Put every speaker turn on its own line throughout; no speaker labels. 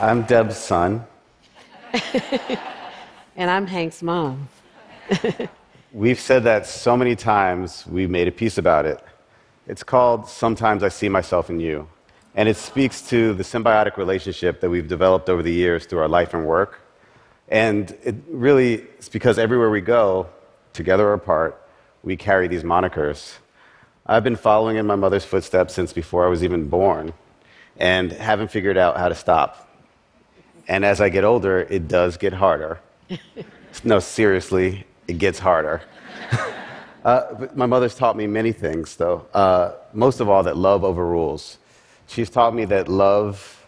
I'm Deb's son.
and I'm Hank's mom.
We've said that so many times, we've made a piece about it. It's called Sometimes I See Myself in You. And it speaks to the symbiotic relationship that we've developed over the years through our life and work. And it really is because everywhere we go, together or apart, we carry these monikers. I've been following in my mother's footsteps since before I was even born and haven't figured out how to stop. And as I get older, it does get harder. no, seriously, it gets harder. uh, my mother's taught me many things, though. Uh, most of all, that love overrules. She's taught me that love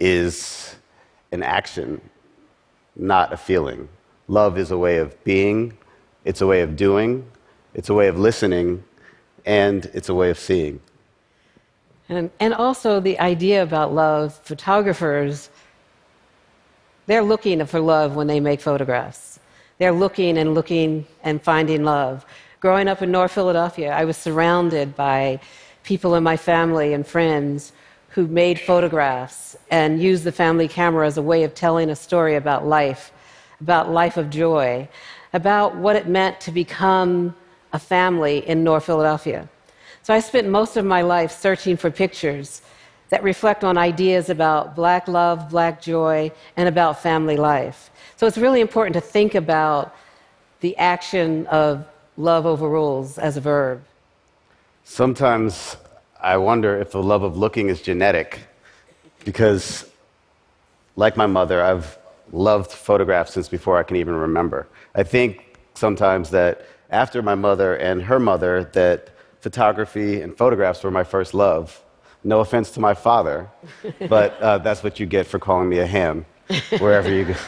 is an action, not a feeling. Love is a way of being, it's a way of doing, it's a way of listening, and it's a way of seeing.
And, and also the idea about love, photographers, they're looking for love when they make photographs. They're looking and looking and finding love. Growing up in North Philadelphia, I was surrounded by people in my family and friends who made photographs and used the family camera as a way of telling a story about life, about life of joy, about what it meant to become a family in North Philadelphia. So I spent most of my life searching for pictures that reflect on ideas about black love, black joy, and about family life. So it's really important to think about the action of love overrules as a verb.
Sometimes I wonder if the love of looking is genetic because, like my mother, I've loved photographs since before I can even remember. I think sometimes that after my mother and her mother, that photography and photographs were my first love. No offense to my father, but uh, that's what you get for calling me a ham wherever you go.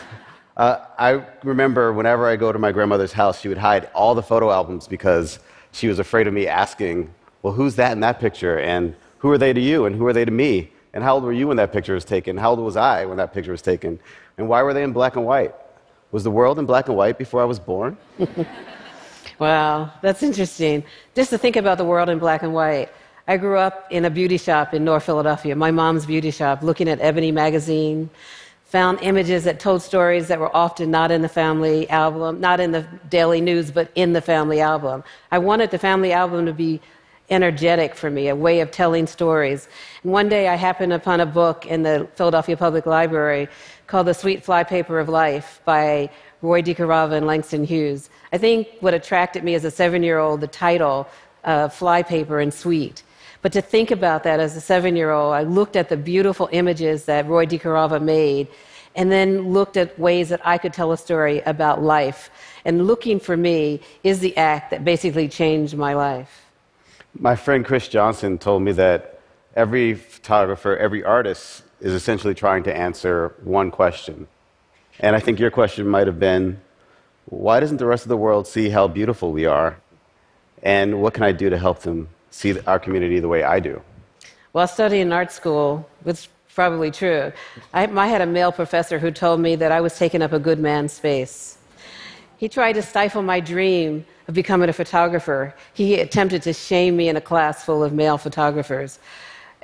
Uh, I remember whenever I go to my grandmother's house, she would hide all the photo albums because she was afraid of me asking, Well, who's that in that picture? And who are they to you? And who are they to me? And how old were you when that picture was taken? How old was I when that picture was taken? And why were they in black and white? Was the world in black and white before I was born?
Wow, that's interesting. Just to think about the world in black and white. I grew up in a beauty shop in North Philadelphia, my mom's beauty shop, looking at Ebony magazine, found images that told stories that were often not in the family album, not in the daily news, but in the family album. I wanted the family album to be energetic for me, a way of telling stories. And one day I happened upon a book in the Philadelphia Public Library called The Sweet Flypaper of Life by Roy DeCarava and Langston Hughes. I think what attracted me as a seven year old, the title, uh, Flypaper and Sweet. But to think about that as a seven year old, I looked at the beautiful images that Roy DeCarava made and then looked at ways that I could tell a story about life. And looking for me is the act that basically changed my life.
My friend Chris Johnson told me that every photographer, every artist is essentially trying to answer one question and I think your question might have been why doesn't the rest of the world see how beautiful we are? And what can I do to help them see our community the way I do?
While studying art school, is probably true, I, I had a male professor who told me that I was taking up a good man's space. He tried to stifle my dream of becoming a photographer. He attempted to shame me in a class full of male photographers.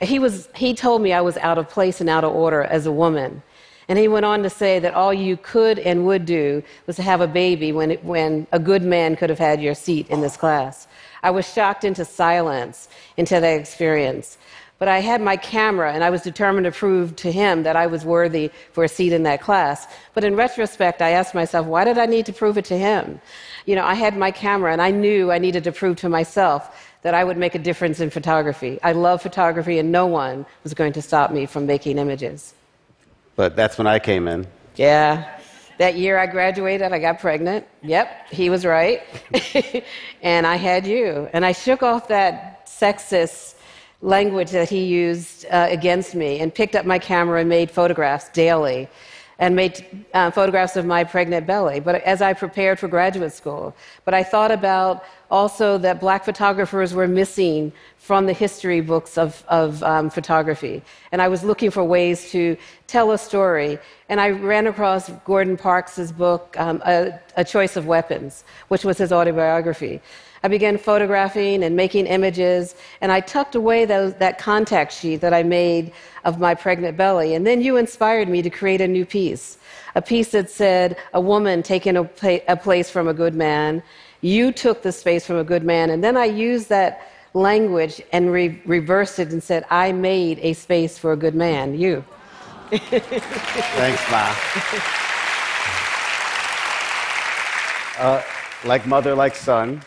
He, was, he told me I was out of place and out of order as a woman. And he went on to say that all you could and would do was to have a baby when, it, when a good man could have had your seat in this class. I was shocked into silence into that experience. But I had my camera and I was determined to prove to him that I was worthy for a seat in that class. But in retrospect, I asked myself, why did I need to prove it to him? You know, I had my camera and I knew I needed to prove to myself that I would make a difference in photography. I love photography and no one was going to stop me from making images.
But that's when I came in.
Yeah. That year I graduated, I got pregnant. Yep, he was right. and I had you. And I shook off that sexist language that he used uh, against me and picked up my camera and made photographs daily and made uh, photographs of my pregnant belly. But as I prepared for graduate school, but I thought about also that black photographers were missing from the history books of, of um, photography. And I was looking for ways to tell a story. And I ran across Gordon Parks's book, um, a, a Choice of Weapons, which was his autobiography. I began photographing and making images, and I tucked away those, that contact sheet that I made of my pregnant belly. And then you inspired me to create a new piece a piece that said, A woman taking a, pla- a place from a good man. You took the space from a good man. And then I used that language and re- reversed it and said, I made a space for a good man. You.
Thanks, Ma. Uh, like mother, like son.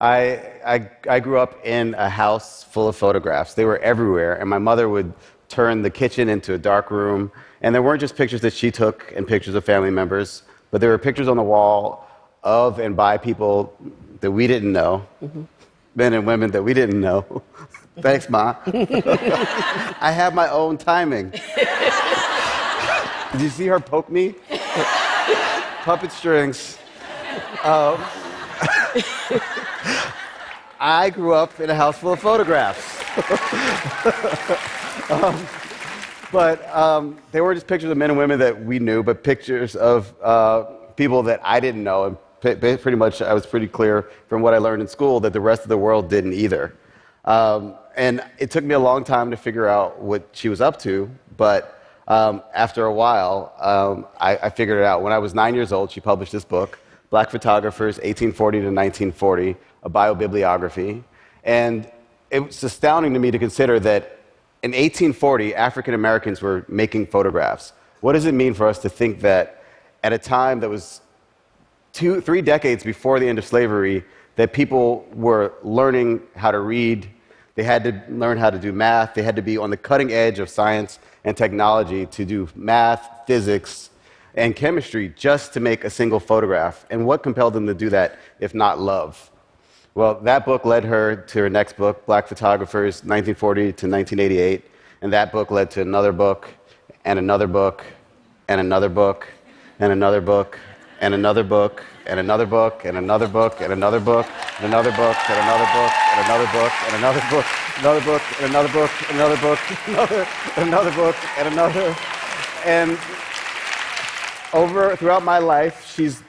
I, I, I grew up in a house full of photographs. They were everywhere, and my mother would turn the kitchen into a dark room. And there weren't just pictures that she took and pictures of family members, but there were pictures on the wall of and by people that we didn't know, mm-hmm. men and women that we didn't know. Thanks, Ma. I have my own timing. Did you see her poke me? Puppet strings. Um, I grew up in a house full of photographs. um, but um, they weren't just pictures of men and women that we knew, but pictures of uh, people that I didn't know. And p- pretty much, I was pretty clear from what I learned in school that the rest of the world didn't either. Um, and it took me a long time to figure out what she was up to, but um, after a while, um, I, I figured it out. When I was nine years old, she published this book Black Photographers, 1840 to 1940, a biobibliography. And it's astounding to me to consider that in 1840, African Americans were making photographs. What does it mean for us to think that at a time that was two, three decades before the end of slavery, that people were learning how to read, they had to learn how to do math, they had to be on the cutting edge of science and technology to do math, physics, and chemistry just to make a single photograph. And what compelled them to do that if not love? Well, that book led her to her next book, Black Photographers, 1940 to 1988. And that book led to another book, and another book, and another book, and another book, and another book, and another book, and another book, and another book, and another book, and another book, and another book, and another book, another book, and another book, another book, another, another book, and another. And over throughout my life, she's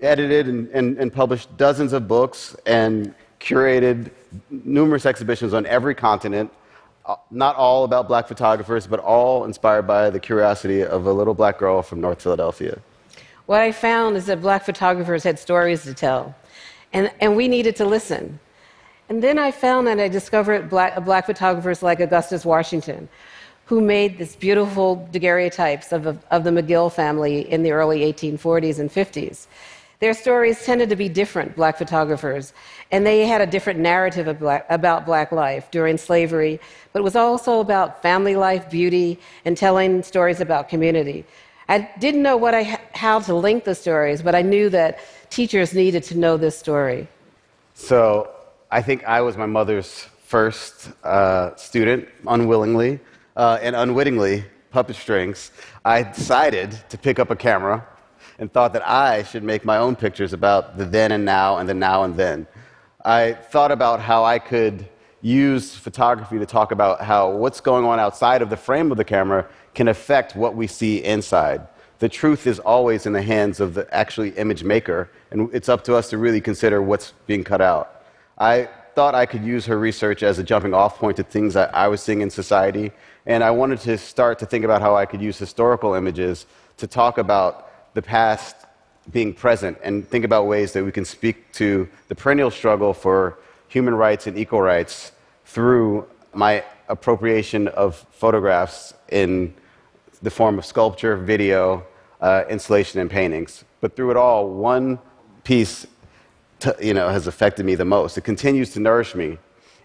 edited and, and, and, published dozens of books and curated numerous exhibitions on every continent, uh, not all about black photographers, but all inspired by the curiosity of a little black girl from North Philadelphia.
What I found is that black photographers had stories to tell, and, and we needed to listen. And then I found that I discovered black, black photographers like Augustus Washington, who made this beautiful daguerreotypes of, of the McGill family in the early 1840s and 50s. Their stories tended to be different, black photographers, and they had a different narrative black, about black life during slavery, but it was also about family life, beauty, and telling stories about community. I didn't know what I, how to link the stories, but I knew that teachers needed to know this story.
So I think I was my mother's first uh, student, unwillingly uh, and unwittingly, puppet strings, I decided to pick up a camera and thought that I should make my own pictures about the then and now and the now and then. I thought about how I could use photography to talk about how what's going on outside of the frame of the camera can affect what we see inside. The truth is always in the hands of the actually image maker, and it's up to us to really consider what's being cut out. I thought I could use her research as a jumping off point to things that I was seeing in society and I wanted to start to think about how I could use historical images to talk about the past being present and think about ways that we can speak to the perennial struggle for human rights and equal rights through my appropriation of photographs in the form of sculpture, video, uh, installation, and paintings. But through it all, one piece you know, has affected me the most. It continues to nourish me.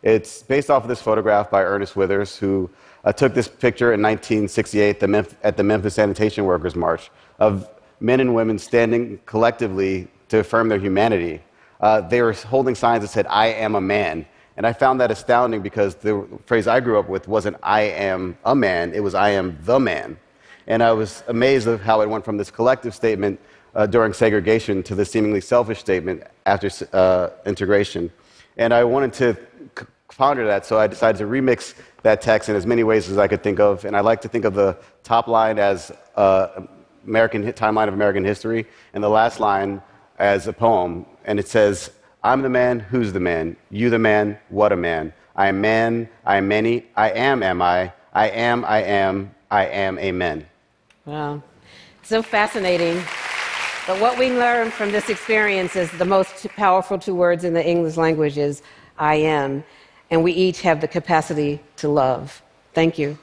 It's based off of this photograph by Ernest Withers, who uh, took this picture in 1968 the Memf- at the Memphis Sanitation Workers March of men and women standing collectively to affirm their humanity. Uh, they were holding signs that said, I am a man. And I found that astounding because the phrase I grew up with wasn't I am a man, it was I am the man. And I was amazed of how it went from this collective statement uh, during segregation to this seemingly selfish statement after uh, integration. And I wanted to ponder that, so I decided to remix that text in as many ways as I could think of. And I like to think of the top line as uh, American timeline of American history, and the last line as a poem. And it says, I'm the man, who's the man? You the man, what a man. I am man, I am many, I am, am I. I am, I am, I am, amen.
Wow. So fascinating. But what we learn from this experience is the most powerful two words in the English language is I am. And we each have the capacity to love. Thank you.